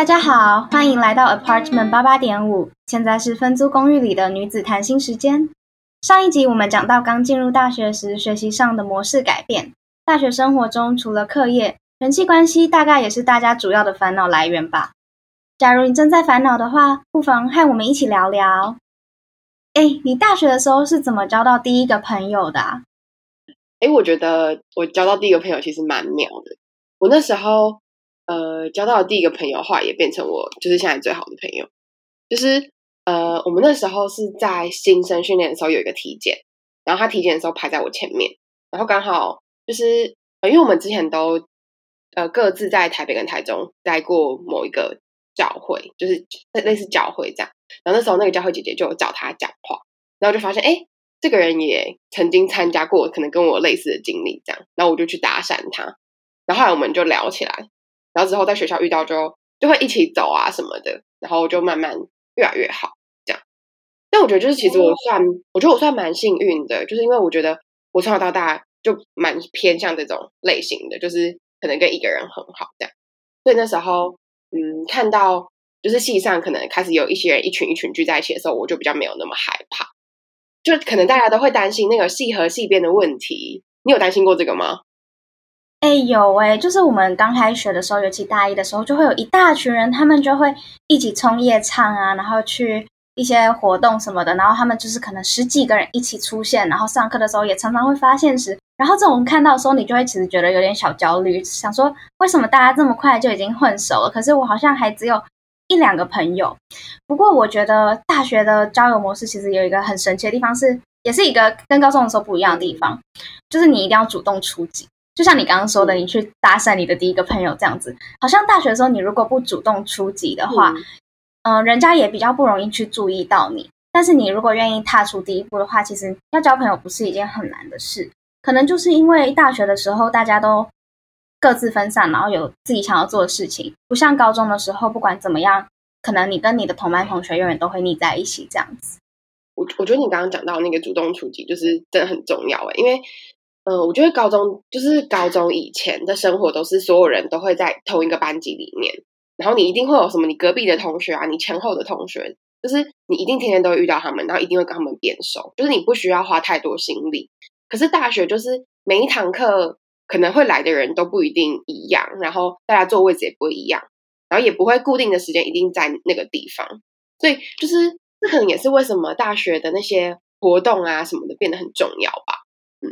大家好，欢迎来到 Apartment 八八点五。现在是分租公寓里的女子谈心时间。上一集我们讲到刚进入大学时学习上的模式改变。大学生活中除了课业，人际关系大概也是大家主要的烦恼来源吧。假如你正在烦恼的话，不妨和我们一起聊聊。哎，你大学的时候是怎么交到第一个朋友的？哎，我觉得我交到第一个朋友其实蛮妙的。我那时候。呃，交到的第一个朋友，后来也变成我就是现在最好的朋友。就是呃，我们那时候是在新生训练的时候有一个体检，然后他体检的时候排在我前面，然后刚好就是呃，因为我们之前都呃各自在台北跟台中待过某一个教会，就是类似教会这样。然后那时候那个教会姐姐就找他讲话，然后就发现哎，这个人也曾经参加过，可能跟我类似的经历这样。然后我就去搭讪他，然后后来我们就聊起来。然后之后在学校遇到就就会一起走啊什么的，然后就慢慢越来越好这样。但我觉得就是其实我算，我觉得我算蛮幸运的，就是因为我觉得我从小到大就蛮偏向这种类型的，就是可能跟一个人很好这样。所以那时候嗯，看到就是系上可能开始有一些人一群一群聚在一起的时候，我就比较没有那么害怕。就可能大家都会担心那个系和系边的问题，你有担心过这个吗？哎，有哎，就是我们刚开学的时候，尤其大一的时候，就会有一大群人，他们就会一起冲夜唱啊，然后去一些活动什么的，然后他们就是可能十几个人一起出现，然后上课的时候也常常会发现时，然后这种看到的时候，你就会其实觉得有点小焦虑，想说为什么大家这么快就已经混熟了，可是我好像还只有一两个朋友。不过我觉得大学的交友模式其实有一个很神奇的地方，是也是一个跟高中的时候不一样的地方，就是你一定要主动出击。就像你刚刚说的，你去搭讪你的第一个朋友这样子，好像大学的时候你如果不主动出击的话，嗯，人家也比较不容易去注意到你。但是你如果愿意踏出第一步的话，其实要交朋友不是一件很难的事。可能就是因为大学的时候大家都各自分散，然后有自己想要做的事情，不像高中的时候，不管怎么样，可能你跟你的同班同学永远都会腻在一起这样子。我我觉得你刚刚讲到那个主动出击，就是真的很重要诶，因为。嗯，我觉得高中就是高中以前的生活，都是所有人都会在同一个班级里面，然后你一定会有什么你隔壁的同学啊，你前后的同学，就是你一定天天都会遇到他们，然后一定会跟他们变熟，就是你不需要花太多心力。可是大学就是每一堂课可能会来的人都不一定一样，然后大家坐位置也不会一样，然后也不会固定的时间一定在那个地方，所以就是这可能也是为什么大学的那些活动啊什么的变得很重要吧。嗯，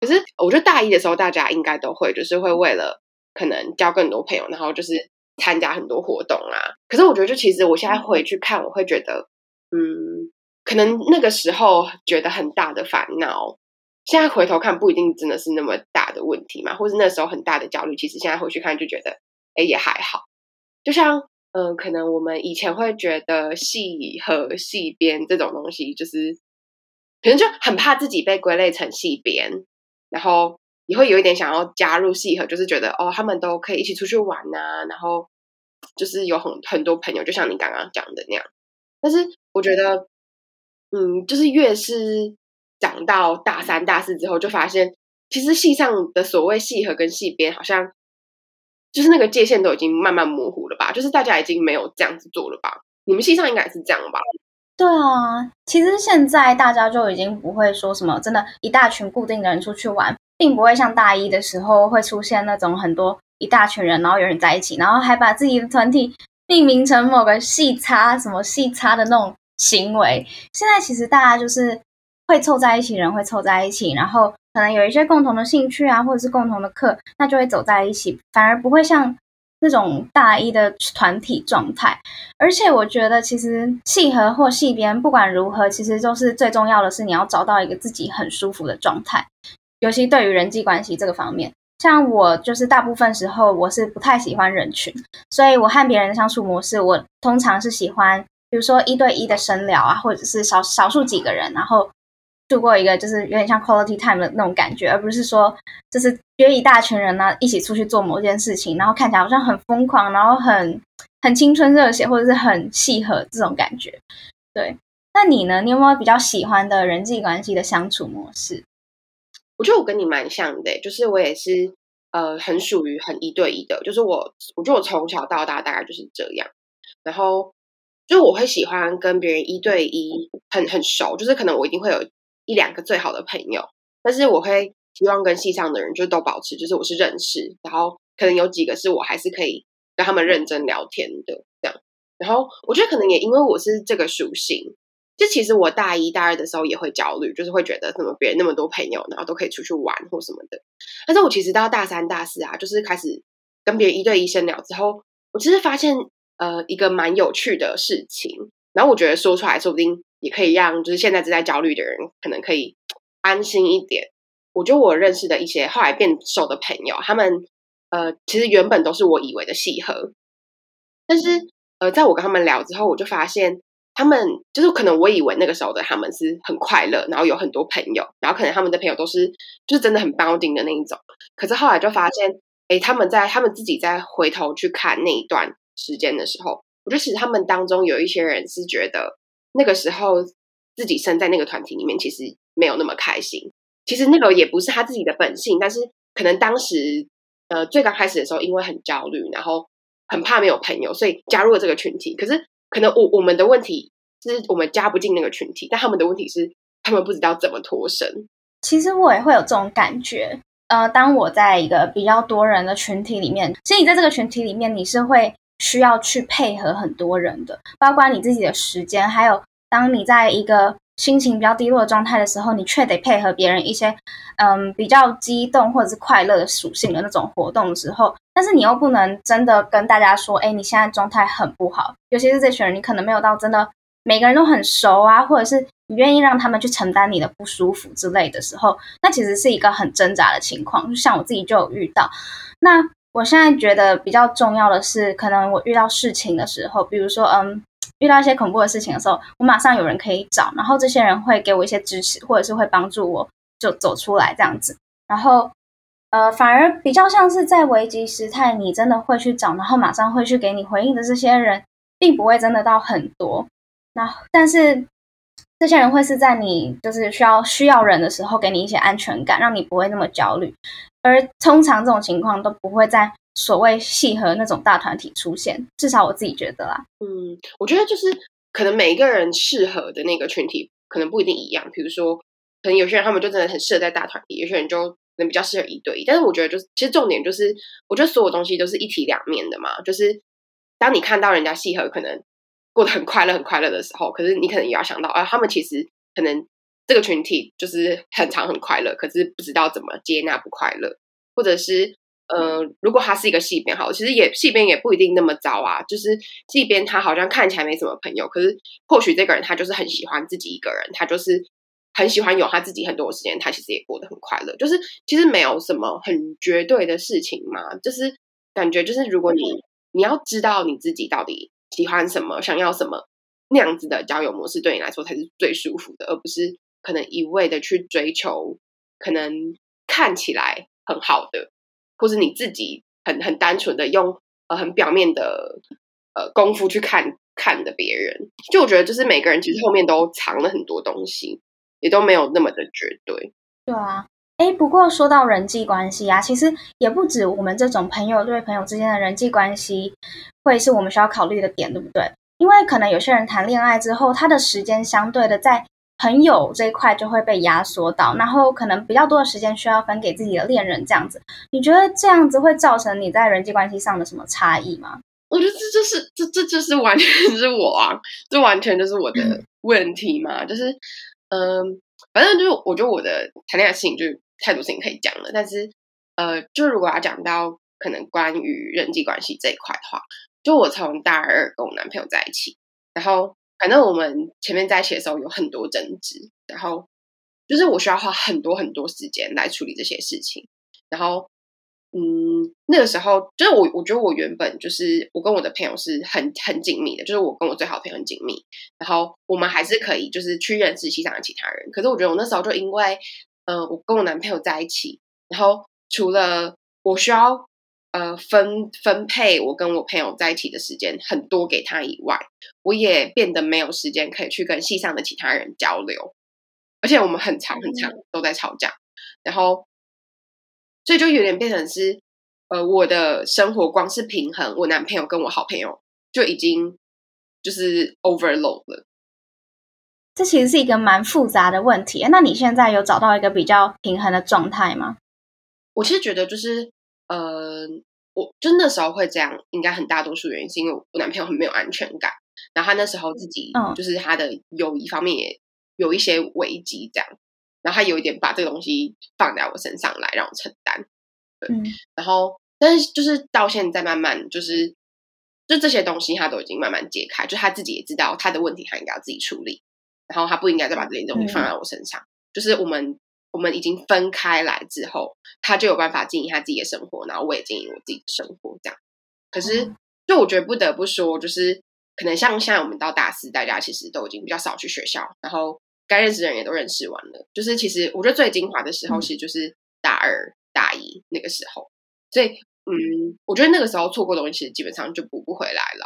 可是我觉得大一的时候，大家应该都会就是会为了可能交更多朋友，然后就是参加很多活动啊。可是我觉得，就其实我现在回去看，我会觉得，嗯，可能那个时候觉得很大的烦恼，现在回头看不一定真的是那么大的问题嘛，或是那时候很大的焦虑，其实现在回去看就觉得，哎，也还好。就像，嗯，可能我们以前会觉得戏和戏边这种东西，就是。可能就很怕自己被归类成戏边，然后也会有一点想要加入戏和，就是觉得哦，他们都可以一起出去玩呐，然后就是有很很多朋友，就像你刚刚讲的那样。但是我觉得，嗯，就是越是长到大三、大四之后，就发现其实戏上的所谓戏和跟戏边，好像就是那个界限都已经慢慢模糊了吧？就是大家已经没有这样子做了吧？你们戏上应该是这样吧？对啊，其实现在大家就已经不会说什么真的，一大群固定的人出去玩，并不会像大一的时候会出现那种很多一大群人，然后有人在一起，然后还把自己的团体命名成某个细差什么细差的那种行为。现在其实大家就是会凑在一起，人会凑在一起，然后可能有一些共同的兴趣啊，或者是共同的课，那就会走在一起，反而不会像。那种大一的团体状态，而且我觉得其实系和或系边不管如何，其实都是最重要的是你要找到一个自己很舒服的状态，尤其对于人际关系这个方面。像我就是大部分时候我是不太喜欢人群，所以我和别人的相处模式，我通常是喜欢，比如说一对一的深聊啊，或者是少少数几个人，然后。度过一个就是有点像 quality time 的那种感觉，而不是说就是约一大群人呢一起出去做某件事情，然后看起来好像很疯狂，然后很很青春热血，或者是很契合这种感觉。对，那你呢？你有没有比较喜欢的人际关系的相处模式？我觉得我跟你蛮像的，就是我也是呃很属于很一对一的，就是我我觉得我从小到大大概就是这样，然后就我会喜欢跟别人一对一很很熟，就是可能我一定会有一两个最好的朋友，但是我会希望跟系上的人就都保持，就是我是认识，然后可能有几个是我还是可以跟他们认真聊天的这样，然后我觉得可能也因为我是这个属性。就其实我大一、大二的时候也会焦虑，就是会觉得怎么别人那么多朋友，然后都可以出去玩或什么的。但是我其实到大三、大四啊，就是开始跟别人一对一深聊之后，我其实发现呃一个蛮有趣的事情。然后我觉得说出来说不定也可以让就是现在正在焦虑的人可能可以安心一点。我觉得我认识的一些后来变瘦的朋友，他们呃其实原本都是我以为的契合，但是呃在我跟他们聊之后，我就发现。他们就是可能我以为那个时候的他们是很快乐，然后有很多朋友，然后可能他们的朋友都是就是真的很 bounding 的那一种。可是后来就发现，哎，他们在他们自己在回头去看那一段时间的时候，我觉得其实他们当中有一些人是觉得那个时候自己身在那个团体里面，其实没有那么开心。其实那个也不是他自己的本性，但是可能当时呃最刚开始的时候，因为很焦虑，然后很怕没有朋友，所以加入了这个群体。可是。可能我我们的问题是我们加不进那个群体，但他们的问题是他们不知道怎么脱身。其实我也会有这种感觉。呃，当我在一个比较多人的群体里面，其实你在这个群体里面，你是会需要去配合很多人的，包括你自己的时间，还有当你在一个。心情比较低落的状态的时候，你却得配合别人一些，嗯，比较激动或者是快乐的属性的那种活动的时候，但是你又不能真的跟大家说，哎，你现在状态很不好。尤其是这群人，你可能没有到真的每个人都很熟啊，或者是你愿意让他们去承担你的不舒服之类的时候，那其实是一个很挣扎的情况。就像我自己就有遇到。那我现在觉得比较重要的是，可能我遇到事情的时候，比如说，嗯。遇到一些恐怖的事情的时候，我马上有人可以找，然后这些人会给我一些支持，或者是会帮助我就走出来这样子。然后，呃，反而比较像是在危急时态，你真的会去找，然后马上会去给你回应的这些人，并不会真的到很多。那但是这些人会是在你就是需要需要人的时候，给你一些安全感，让你不会那么焦虑。而通常这种情况都不会在。所谓契合那种大团体出现，至少我自己觉得啦。嗯，我觉得就是可能每一个人适合的那个群体可能不一定一样。比如说，可能有些人他们就真的很适合在大团体，有些人就可能比较适合一对一。但是我觉得，就是其实重点就是，我觉得所有东西都是一体两面的嘛。就是当你看到人家契合，可能过得很快乐、很快乐的时候，可是你可能也要想到，啊，他们其实可能这个群体就是很长很快乐，可是不知道怎么接纳不快乐，或者是。呃，如果他是一个戏编，好，其实也戏编也不一定那么糟啊。就是戏编他好像看起来没什么朋友，可是或许这个人他就是很喜欢自己一个人，他就是很喜欢有他自己很多时间，他其实也过得很快乐。就是其实没有什么很绝对的事情嘛，就是感觉就是如果你你要知道你自己到底喜欢什么，想要什么那样子的交友模式，对你来说才是最舒服的，而不是可能一味的去追求可能看起来很好的。或是你自己很很单纯的用呃很表面的呃功夫去看看的别人，就我觉得就是每个人其实后面都藏了很多东西，也都没有那么的绝对。对啊，哎，不过说到人际关系啊，其实也不止我们这种朋友对朋友之间的人际关系会是我们需要考虑的点，对不对？因为可能有些人谈恋爱之后，他的时间相对的在。朋友这一块就会被压缩到，然后可能比较多的时间需要分给自己的恋人，这样子，你觉得这样子会造成你在人际关系上的什么差异吗？我觉得这就是这这就是完全 是我啊，这完全就是我的问题嘛，就是嗯，反正就是我觉得我的谈恋爱事情就太多事情可以讲了，但是呃，就如果要讲到可能关于人际关系这一块的话，就我从大二跟我男朋友在一起，然后。反正我们前面在一起的时候有很多争执，然后就是我需要花很多很多时间来处理这些事情。然后，嗯，那个时候就是我，我觉得我原本就是我跟我的朋友是很很紧密的，就是我跟我最好的朋友很紧密。然后我们还是可以就是去认识西上的其他人。可是我觉得我那时候就因为，嗯，我跟我男朋友在一起，然后除了我需要。呃，分分配我跟我朋友在一起的时间很多给他以外，我也变得没有时间可以去跟系上的其他人交流，而且我们很长很长都在吵架，然后所以就有点变成是呃，我的生活光是平衡我男朋友跟我好朋友就已经就是 overload 了。这其实是一个蛮复杂的问题。那你现在有找到一个比较平衡的状态吗？我其实觉得就是呃，我就那时候会这样，应该很大多数原因是因为我男朋友很没有安全感，然后他那时候自己就是他的友谊方面也有一些危机，这样，然后他有一点把这个东西放在我身上来让我承担。嗯，然后，但是就是到现在慢慢就是，就这些东西他都已经慢慢解开，就他自己也知道他的问题，他应该要自己处理，然后他不应该再把这些东西放在我身上。就是我们我们已经分开来之后，他就有办法经营他自己的生活，然后我也经营我自己的生活，这样。可是，就我觉得不得不说，就是可能像现在我们到大四，大家其实都已经比较少去学校，然后该认识的人也都认识完了。就是其实我觉得最精华的时候，其实就是大二。大一那个时候，所以嗯，我觉得那个时候错过东西，其实基本上就补不回来了。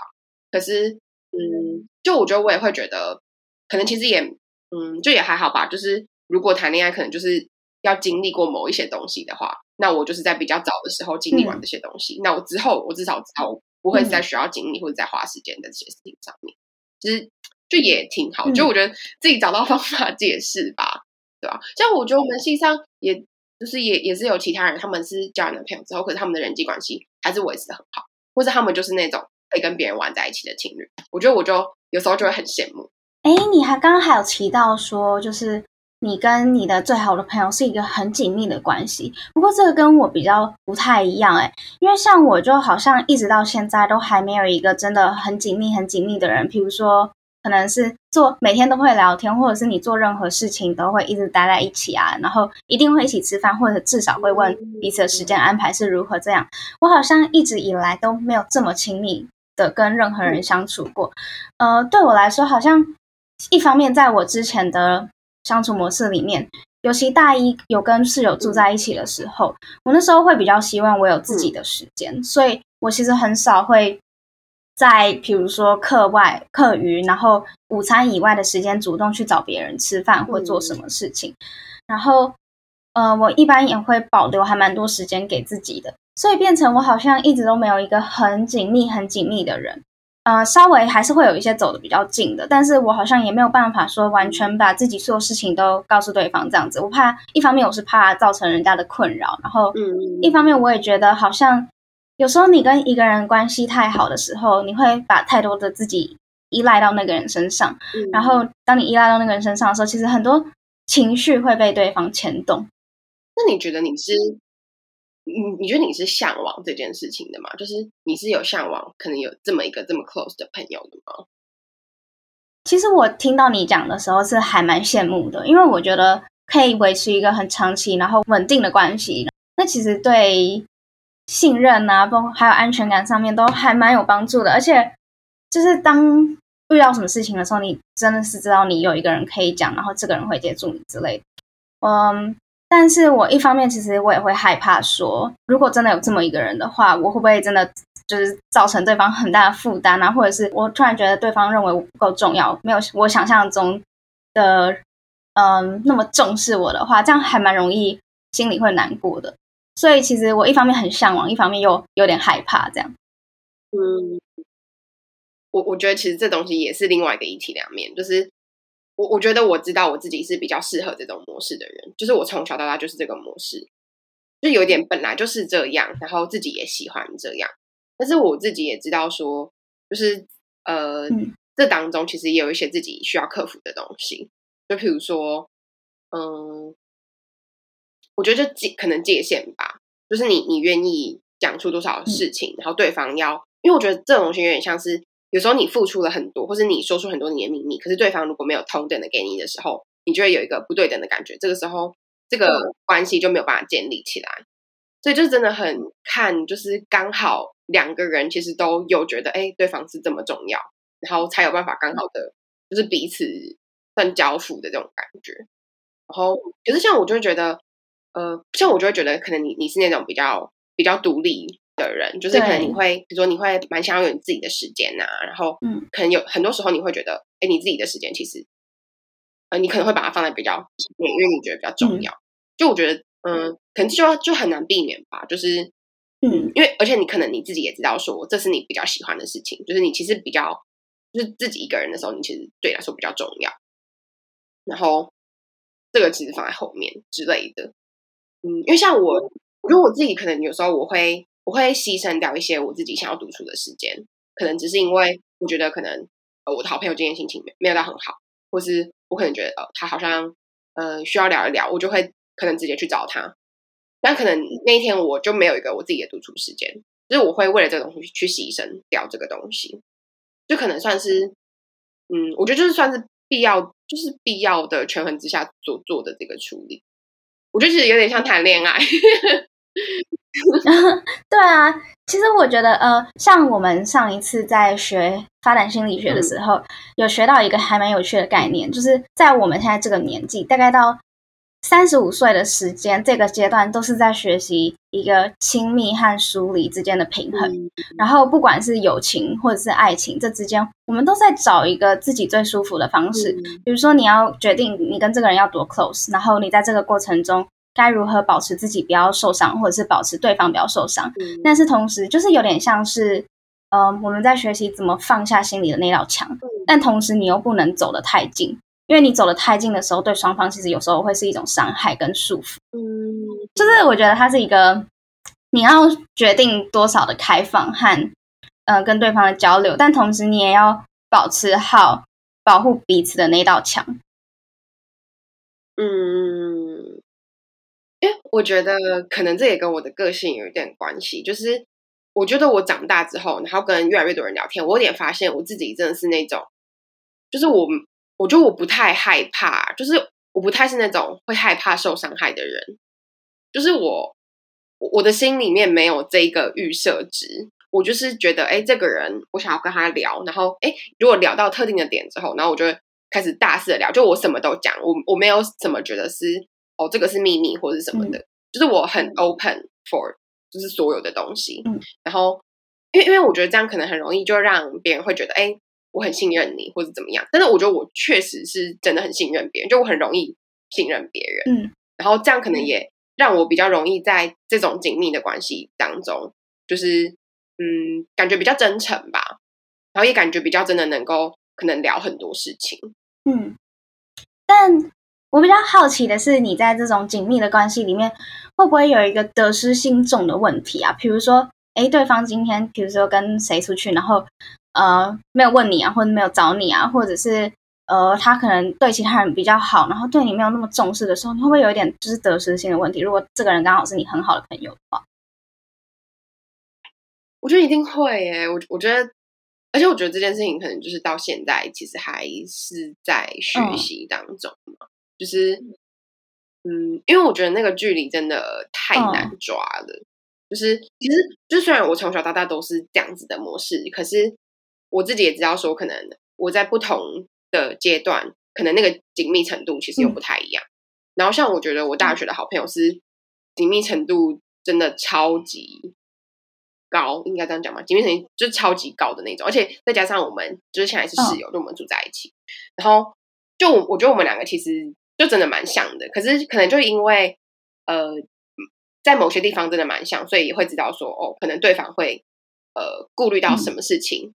可是，嗯，就我觉得我也会觉得，可能其实也，嗯，就也还好吧。就是如果谈恋爱，可能就是要经历过某一些东西的话，那我就是在比较早的时候经历完这些东西，那我之后我至少知道不会在需要经历或者在花时间的这些事情上面，其实就也挺好。就我觉得自己找到方法解释吧，对吧？像我觉得我们系上也。就是也也是有其他人，他们是交男朋友之后，可是他们的人际关系还是维持的很好，或者他们就是那种可以跟别人玩在一起的情侣。我觉得我就有时候就会很羡慕。哎，你还刚刚还有提到说，就是你跟你的最好的朋友是一个很紧密的关系。不过这个跟我比较不太一样，哎，因为像我就好像一直到现在都还没有一个真的很紧密、很紧密的人，比如说。可能是做每天都会聊天，或者是你做任何事情都会一直待在一起啊，然后一定会一起吃饭，或者至少会问彼此的时间安排是如何。这样，我好像一直以来都没有这么亲密的跟任何人相处过。呃，对我来说，好像一方面在我之前的相处模式里面，尤其大一有跟室友住在一起的时候，我那时候会比较希望我有自己的时间，所以我其实很少会。在比如说课外、课余，然后午餐以外的时间，主动去找别人吃饭或做什么事情。然后，呃，我一般也会保留还蛮多时间给自己的，所以变成我好像一直都没有一个很紧密、很紧密的人。呃，稍微还是会有一些走的比较近的，但是我好像也没有办法说完全把自己所有事情都告诉对方这样子。我怕一方面我是怕造成人家的困扰，然后嗯一方面我也觉得好像。有时候你跟一个人关系太好的时候，你会把太多的自己依赖到那个人身上，然后当你依赖到那个人身上的时候，其实很多情绪会被对方牵动。那你觉得你是，你你觉得你是向往这件事情的吗？就是你是有向往，可能有这么一个这么 close 的朋友的吗？其实我听到你讲的时候是还蛮羡慕的，因为我觉得可以维持一个很长期然后稳定的关系，那其实对。信任啊，包括还有安全感上面都还蛮有帮助的。而且，就是当遇到什么事情的时候，你真的是知道你有一个人可以讲，然后这个人会接住你之类的。嗯，但是我一方面其实我也会害怕说，如果真的有这么一个人的话，我会不会真的就是造成对方很大的负担啊？或者是我突然觉得对方认为我不够重要，没有我想象中的嗯那么重视我的话，这样还蛮容易心里会难过的。所以其实我一方面很向往，一方面又有点害怕，这样。嗯，我我觉得其实这东西也是另外一个一体两面，就是我我觉得我知道我自己是比较适合这种模式的人，就是我从小到大就是这个模式，就有点本来就是这样，然后自己也喜欢这样。但是我自己也知道说，就是呃，这当中其实也有一些自己需要克服的东西，就譬如说，嗯。我觉得就界可能界限吧，就是你你愿意讲出多少事情，然后对方要，因为我觉得这种东西有点像是有时候你付出了很多，或是你说出很多你的秘密，可是对方如果没有同等的给你的时候，你就会有一个不对等的感觉，这个时候这个关系就没有办法建立起来。所以就是真的很看，就是刚好两个人其实都有觉得，哎，对方是这么重要，然后才有办法刚好的就是彼此算交付的这种感觉。然后可是像我就会觉得。呃，像我就会觉得，可能你你是那种比较比较独立的人，就是可能你会，比如说你会蛮想要有你自己的时间呐，然后，嗯，可能有很多时候你会觉得，哎，你自己的时间其实，呃，你可能会把它放在比较前面，因为你觉得比较重要。就我觉得，嗯，可能就就很难避免吧，就是嗯，因为而且你可能你自己也知道说这是你比较喜欢的事情，就是你其实比较就是自己一个人的时候，你其实对你来说比较重要。然后这个其实放在后面之类的，嗯，因为像我，我觉得我自己可能有时候我会我会牺牲掉一些我自己想要独处的时间，可能只是因为我觉得可能呃我的好朋友今天心情没有到很好，或是我可能觉得他好像呃需要聊一聊，我就会可能直接去找他。但可能那一天我就没有一个我自己的独处时间，就是我会为了这个东西去牺牲掉这个东西，就可能算是嗯，我觉得就是算是必要，就是必要的权衡之下所做的这个处理。我觉得其实有点像谈恋爱。对啊，其实我觉得呃，像我们上一次在学发展心理学的时候，有学到一个还蛮有趣的概念，就是在我们现在这个年纪，大概到三十五岁的时间，这个阶段都是在学习一个亲密和疏离之间的平衡。然后不管是友情或者是爱情，这之间我们都在找一个自己最舒服的方式。比如说，你要决定你跟这个人要多 close，然后你在这个过程中。该如何保持自己不要受伤，或者是保持对方不要受伤？但是同时，就是有点像是，呃，我们在学习怎么放下心里的那道墙，但同时你又不能走得太近，因为你走得太近的时候，对双方其实有时候会是一种伤害跟束缚。嗯，就是我觉得它是一个你要决定多少的开放和呃跟对方的交流，但同时你也要保持好保护彼此的那道墙。嗯。因为我觉得可能这也跟我的个性有一点关系，就是我觉得我长大之后，然后跟越来越多人聊天，我有点发现我自己真的是那种，就是我我觉得我不太害怕，就是我不太是那种会害怕受伤害的人，就是我我的心里面没有这个预设值，我就是觉得哎，这个人我想要跟他聊，然后哎，如果聊到特定的点之后，然后我就开始大肆的聊，就我什么都讲，我我没有怎么觉得是。哦，这个是秘密或者什么的，就是我很 open for，就是所有的东西。嗯，然后因为因为我觉得这样可能很容易就让别人会觉得，哎，我很信任你或者怎么样。但是我觉得我确实是真的很信任别人，就我很容易信任别人。嗯，然后这样可能也让我比较容易在这种紧密的关系当中，就是嗯，感觉比较真诚吧。然后也感觉比较真的能够可能聊很多事情。嗯，但。我比较好奇的是，你在这种紧密的关系里面，会不会有一个得失心重的问题啊？比如说，哎，对方今天，比如说跟谁出去，然后呃没有问你啊，或者没有找你啊，或者是呃他可能对其他人比较好，然后对你没有那么重视的时候，你会不会有一点就是得失心的问题？如果这个人刚好是你很好的朋友的话，我觉得一定会耶。我我觉得，而且我觉得这件事情可能就是到现在其实还是在学习当中嘛。就是，嗯，因为我觉得那个距离真的太难抓了。就是，其实，就虽然我从小到大都是这样子的模式，可是我自己也知道说，可能我在不同的阶段，可能那个紧密程度其实又不太一样。然后，像我觉得我大学的好朋友是紧密程度真的超级高，应该这样讲嘛？紧密程度就是超级高的那种，而且再加上我们就是现在是室友，就我们住在一起，然后就我觉得我们两个其实。就真的蛮像的，可是可能就因为呃，在某些地方真的蛮像，所以也会知道说哦，可能对方会呃顾虑到什么事情，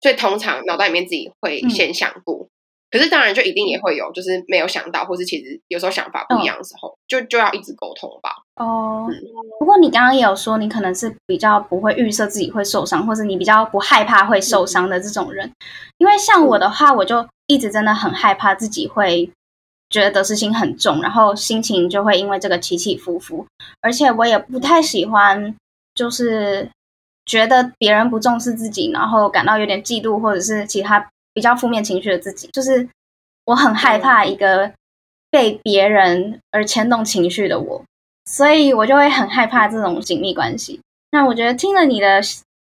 所以通常脑袋里面自己会先想过。可是当然就一定也会有，就是没有想到，或是其实有时候想法不一样的时候，就就要一直沟通吧。哦，不过你刚刚也有说，你可能是比较不会预设自己会受伤，或者你比较不害怕会受伤的这种人。因为像我的话，我就一直真的很害怕自己会。觉得得失心很重，然后心情就会因为这个起起伏伏，而且我也不太喜欢，就是觉得别人不重视自己，然后感到有点嫉妒或者是其他比较负面情绪的自己，就是我很害怕一个被别人而牵动情绪的我，所以我就会很害怕这种紧密关系。那我觉得听了你的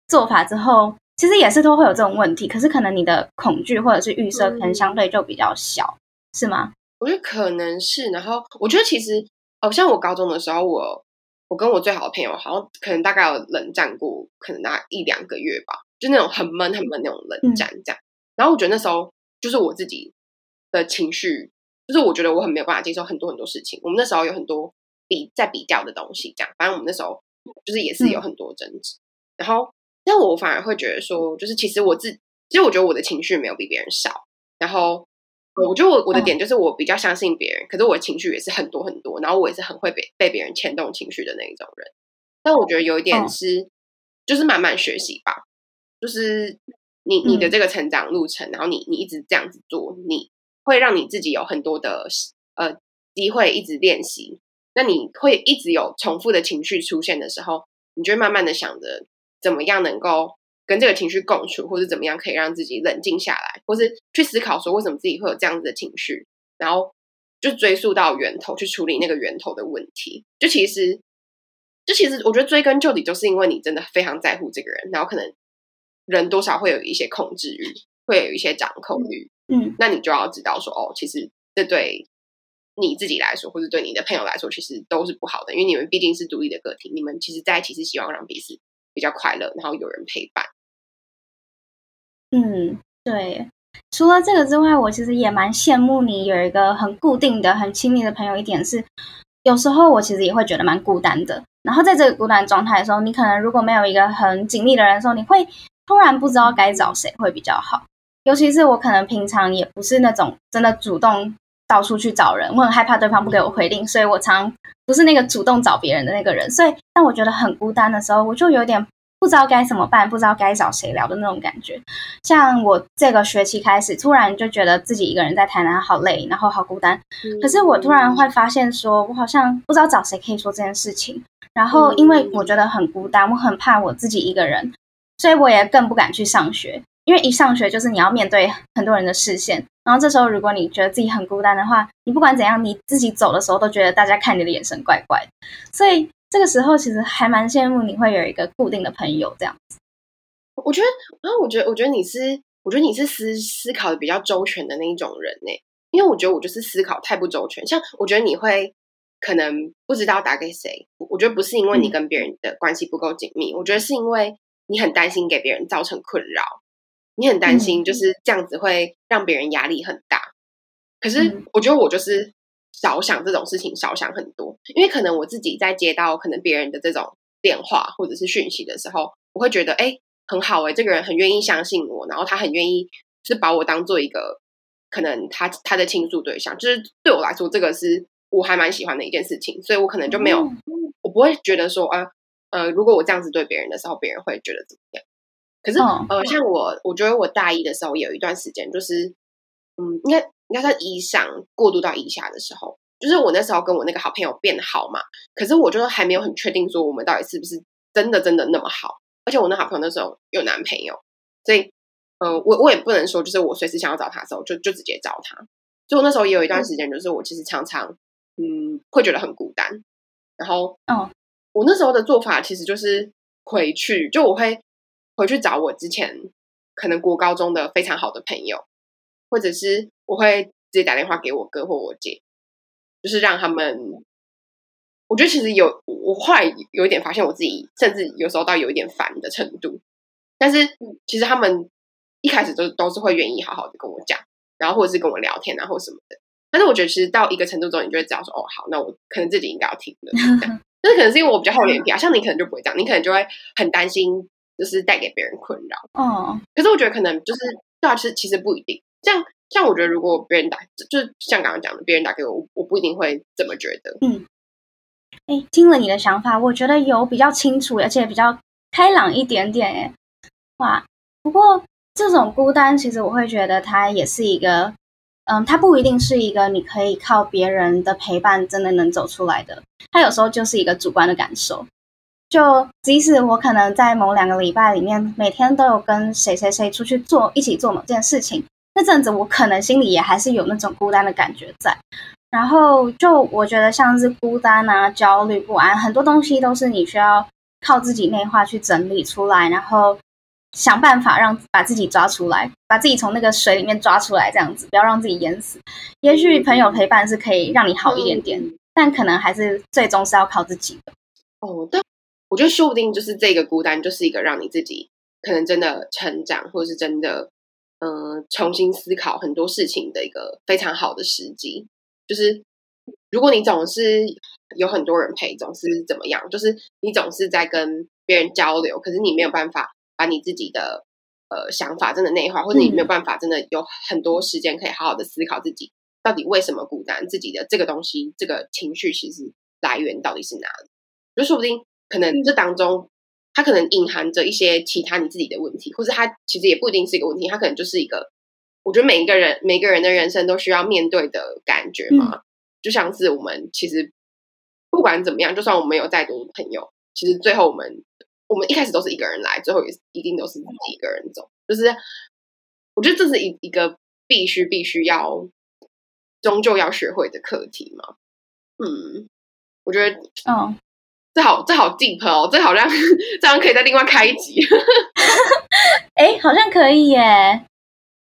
做法之后，其实也是都会有这种问题，可是可能你的恐惧或者是预设可能相对就比较小，是吗？我觉得可能是，然后我觉得其实，哦，像我高中的时候，我我跟我最好的朋友，好像可能大概有冷战过，可能大概一两个月吧，就那种很闷很闷那种冷战这样。然后我觉得那时候就是我自己的情绪，就是我觉得我很没有办法接受很多很多事情。我们那时候有很多比在比较的东西，这样。反正我们那时候就是也是有很多争执。然后，但我反而会觉得说，就是其实我自，其实我觉得我的情绪没有比别人少。然后，我觉得我我的点就是我比较相信别人，可是我的情绪也是很多很多。然后我也是很会被被别人牵动情绪的那一种人。但我觉得有一点是，就是慢慢学习吧。就是你你的这个成长路程，然后你你一直这样子做，你会让你自己有很多的呃机会一直练习。那你会一直有重复的情绪出现的时候，你就会慢慢的想着怎么样能够跟这个情绪共处，或者怎么样可以让自己冷静下来，或是去思考说为什么自己会有这样子的情绪，然后就追溯到源头去处理那个源头的问题。就其实，就其实我觉得追根究底，就是因为你真的非常在乎这个人，然后可能人多少会有一些控制欲，会有一些掌控欲。嗯，那你就要知道说，哦，其实这对。你自己来说，或者对你的朋友来说，其实都是不好的，因为你们毕竟是独立的个体，你们其实在一起是希望让彼此比较快乐，然后有人陪伴。嗯，对。除了这个之外，我其实也蛮羡慕你有一个很固定的、很亲密的朋友。一点是，有时候我其实也会觉得蛮孤单的。然后在这个孤单状态的时候，你可能如果没有一个很紧密的人的时候，你会突然不知道该找谁会比较好。尤其是我可能平常也不是那种真的主动。到处去找人，我很害怕对方不给我回应，所以我常不是那个主动找别人的那个人。所以当我觉得很孤单的时候，我就有点不知道该怎么办，不知道该找谁聊的那种感觉。像我这个学期开始，突然就觉得自己一个人在台南好累，然后好孤单。可是我突然会发现，说我好像不知道找谁可以说这件事情。然后因为我觉得很孤单，我很怕我自己一个人，所以我也更不敢去上学。因为一上学就是你要面对很多人的视线，然后这时候如果你觉得自己很孤单的话，你不管怎样，你自己走的时候都觉得大家看你的眼神怪怪的。所以这个时候其实还蛮羡慕你会有一个固定的朋友这样子。我觉得，然后我觉得，我觉得你是，我觉得你是思思考的比较周全的那一种人呢。因为我觉得我就是思考太不周全。像我觉得你会可能不知道打给谁，我觉得不是因为你跟别人的关系不够紧密，我觉得是因为你很担心给别人造成困扰。你很担心，就是这样子会让别人压力很大。可是我觉得我就是少想这种事情，少想很多。因为可能我自己在接到可能别人的这种电话或者是讯息的时候，我会觉得哎很好哎，这个人很愿意相信我，然后他很愿意是把我当做一个可能他他的倾诉对象。就是对我来说，这个是我还蛮喜欢的一件事情。所以我可能就没有，我不会觉得说啊呃，如果我这样子对别人的时候，别人会觉得怎么样。可是，呃，像我，我觉得我大一的时候有一段时间，就是，嗯，应该应该在以上过渡到以下的时候，就是我那时候跟我那个好朋友变好嘛。可是我就还没有很确定说我们到底是不是真的真的那么好。而且我那好朋友那时候有男朋友，所以，呃，我我也不能说就是我随时想要找他的时候就就直接找他。所以我那时候也有一段时间，就是我其实常常，嗯，会觉得很孤单。然后，嗯，我那时候的做法其实就是回去，就我会。回去找我之前可能国高中的非常好的朋友，或者是我会直接打电话给我哥或我姐，就是让他们。我觉得其实有，我后来有一点发现，我自己甚至有时候到有一点烦的程度。但是其实他们一开始都都是会愿意好好的跟我讲，然后或者是跟我聊天啊，或什么的。但是我觉得其实到一个程度中，你就会知道说，哦，好，那我可能自己应该要停了。但是可能是因为我比较厚脸皮啊，像你可能就不会这样，你可能就会很担心。就是带给别人困扰，嗯，可是我觉得可能就是对啊，其实其实不一定。像像我觉得，如果别人打，就是像刚刚讲的，别人打给我，我不一定会这么觉得。嗯，哎，听了你的想法，我觉得有比较清楚，而且比较开朗一点点。哎，哇，不过这种孤单，其实我会觉得它也是一个，嗯，它不一定是一个你可以靠别人的陪伴真的能走出来的，它有时候就是一个主观的感受。就即使我可能在某两个礼拜里面，每天都有跟谁谁谁出去做一起做某件事情，那阵子我可能心里也还是有那种孤单的感觉在。然后就我觉得像是孤单啊、焦虑不安，很多东西都是你需要靠自己内化去整理出来，然后想办法让把自己抓出来，把自己从那个水里面抓出来，这样子不要让自己淹死。也许朋友陪伴是可以让你好一点点，但可能还是最终是要靠自己的。哦，对。我觉得说不定就是这个孤单，就是一个让你自己可能真的成长，或者是真的嗯重新思考很多事情的一个非常好的时机。就是如果你总是有很多人陪，总是怎么样？就是你总是在跟别人交流，可是你没有办法把你自己的呃想法真的内化，或者你没有办法真的有很多时间可以好好的思考自己到底为什么孤单，自己的这个东西，这个情绪其实来源到底是哪里？就说不定可能这当中，它可能隐含着一些其他你自己的问题，或者它其实也不一定是一个问题，它可能就是一个。我觉得每一个人每个人的人生都需要面对的感觉嘛，就像是我们其实不管怎么样，就算我们有再多的朋友，其实最后我们我们一开始都是一个人来，最后也一定都是自己一个人走。就是我觉得这是一一个必须必须要终究要学会的课题嘛。嗯，我觉得嗯，这好这好 deep 哦，这好像 这样可以再另外开一集。哎，好像可以耶。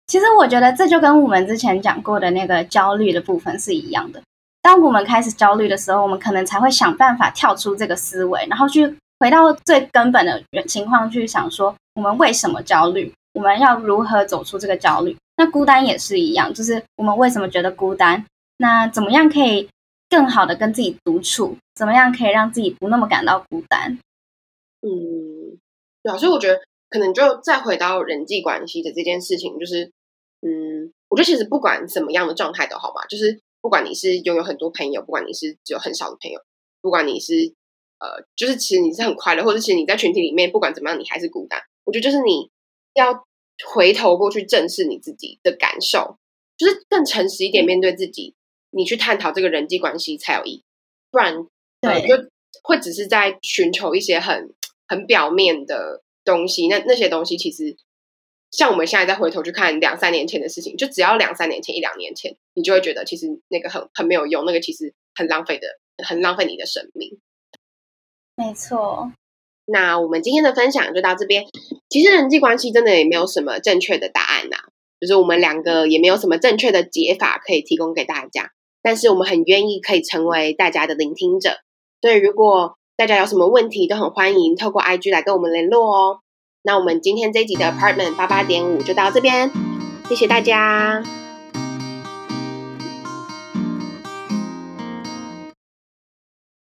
其实我觉得这就跟我们之前讲过的那个焦虑的部分是一样的。当我们开始焦虑的时候，我们可能才会想办法跳出这个思维，然后去回到最根本的情况去想说，我们为什么焦虑？我们要如何走出这个焦虑？那孤单也是一样，就是我们为什么觉得孤单？那怎么样可以更好的跟自己独处？怎么样可以让自己不那么感到孤单？嗯，对啊，所以我觉得。可能就再回到人际关系的这件事情，就是，嗯，我觉得其实不管什么样的状态都好嘛，就是不管你是拥有很多朋友，不管你是只有很少的朋友，不管你是呃，就是其实你是很快乐，或者其实你在群体里面不管怎么样，你还是孤单。我觉得就是你要回头过去正视你自己的感受，就是更诚实一点面对自己，你去探讨这个人际关系才有意义，不然对就会只是在寻求一些很很表面的。东西，那那些东西其实，像我们现在再回头去看两三年前的事情，就只要两三年前、一两年前，你就会觉得其实那个很很没有用，那个其实很浪费的，很浪费你的生命。没错。那我们今天的分享就到这边。其实人际关系真的也没有什么正确的答案呐，就是我们两个也没有什么正确的解法可以提供给大家，但是我们很愿意可以成为大家的聆听者。所以如果大家有什么问题都很欢迎透过 IG 来跟我们联络哦。那我们今天这一集的 Apartment 八八点五就到这边，谢谢大家。